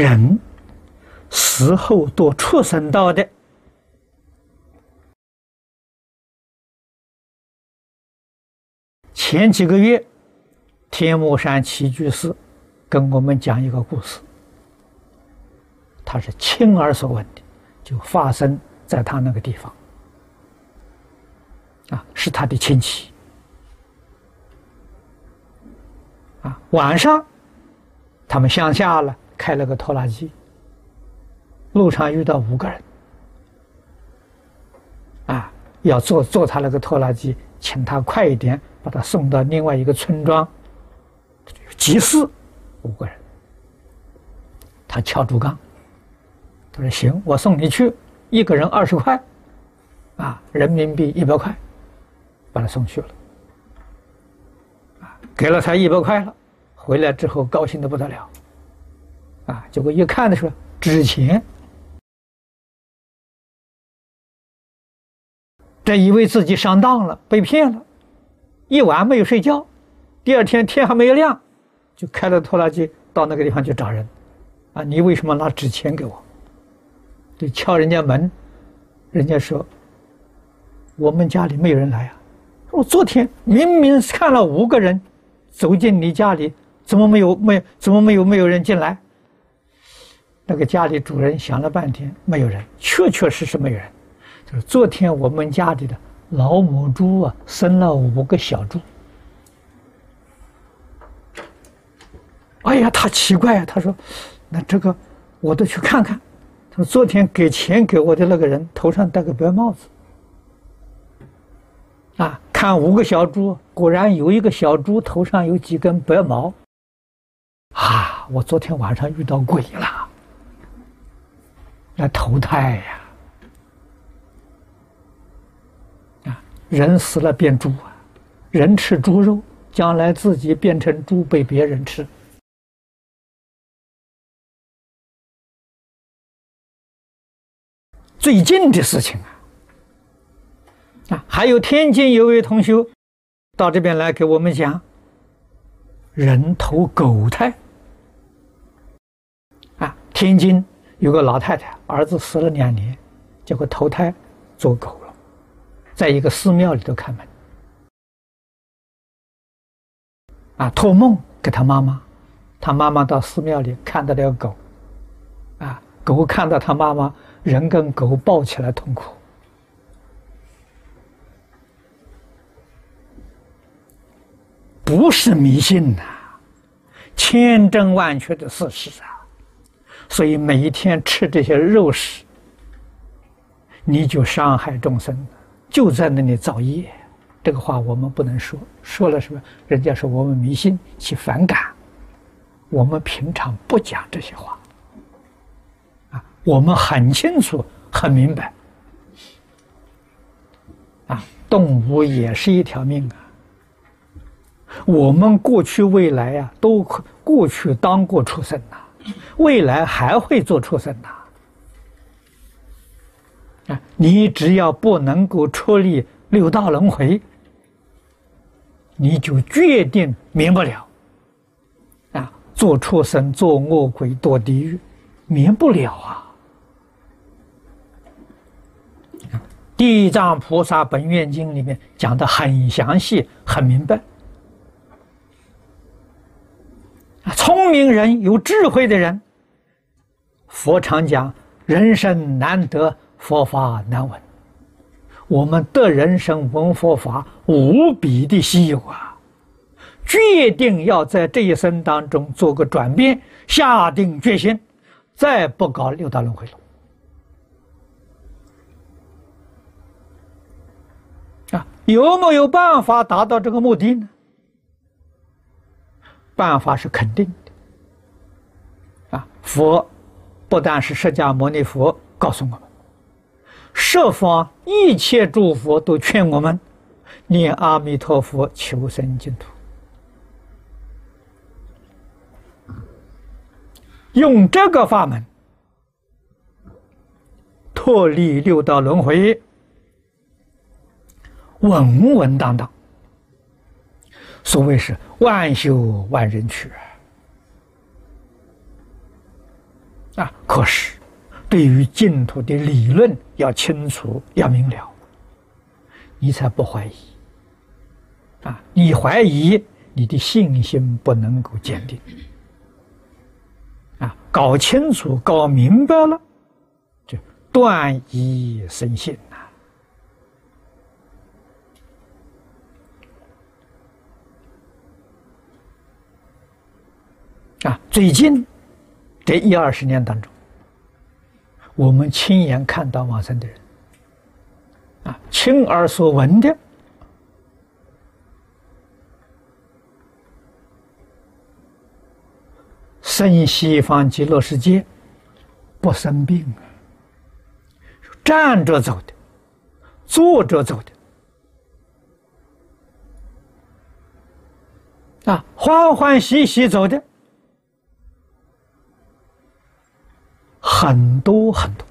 人死后堕畜生道的，前几个月，天目山齐居士跟我们讲一个故事，他是亲耳所闻的，就发生在他那个地方，啊，是他的亲戚，啊，晚上他们乡下了。开了个拖拉机，路上遇到五个人，啊，要坐坐他那个拖拉机，请他快一点把他送到另外一个村庄。急事，五个人，他敲竹杠，他说：“行，我送你去，一个人二十块，啊，人民币一百块，把他送去了，啊，给了他一百块了，回来之后高兴的不得了。”啊！结果一看的时候，纸钱，这以为自己上当了，被骗了，一晚没有睡觉，第二天天还没有亮，就开了拖拉机到那个地方去找人。啊，你为什么拿纸钱给我？就敲人家门，人家说我们家里没有人来啊。我昨天明明看了五个人走进你家里，怎么没有没怎么没有没有人进来？那个家里主人想了半天，没有人，确确实实没有人。就是昨天我们家里的老母猪啊，生了五个小猪。哎呀，他奇怪啊，他说：“那这个我都去看看。”他说：“昨天给钱给我的那个人头上戴个白帽子。”啊，看五个小猪，果然有一个小猪头上有几根白毛。啊，我昨天晚上遇到鬼了。来投胎呀！啊，人死了变猪啊，人吃猪肉，将来自己变成猪被别人吃。最近的事情啊，啊，还有天津有位同学到这边来给我们讲，人投狗胎啊，天津。有个老太太，儿子死了两年，结果投胎做狗了，在一个寺庙里头看门，啊，托梦给他妈妈，他妈妈到寺庙里看到了狗，啊，狗看到他妈妈，人跟狗抱起来痛哭，不是迷信呐，千真万确的事实啊。所以每一天吃这些肉食，你就伤害众生，就在那里造业。这个话我们不能说，说了什么？人家说我们迷信，起反感。我们平常不讲这些话，啊，我们很清楚、很明白。啊，动物也是一条命啊。我们过去、未来呀，都过去当过畜生呐。未来还会做畜生的！啊，你只要不能够出离六道轮回，你就决定免不了。啊，做畜生、做恶鬼、堕地狱，免不了啊！地藏菩萨本愿经里面讲的很详细、很明白。聪明人、有智慧的人，佛常讲：人生难得，佛法难闻。我们得人生闻佛法，无比的稀有啊！决定要在这一生当中做个转变，下定决心，再不搞六道轮回了。啊，有没有办法达到这个目的呢？办法是肯定的，啊，佛不但是释迦牟尼佛告诉我们，十方一切诸佛都劝我们念阿弥陀佛求生净土，用这个法门脱离六道轮回，稳稳当当。所谓是万修万人去啊，可是对于净土的理论要清楚、要明了，你才不怀疑。啊，你怀疑，你的信心不能够坚定。啊，搞清楚、搞明白了，就断疑生信呐。啊，最近这一二十年当中，我们亲眼看到往生的人，啊，亲耳所闻的，生西方极乐世界，不生病啊，站着走的，坐着走的，啊，欢欢喜喜走的。很多很多。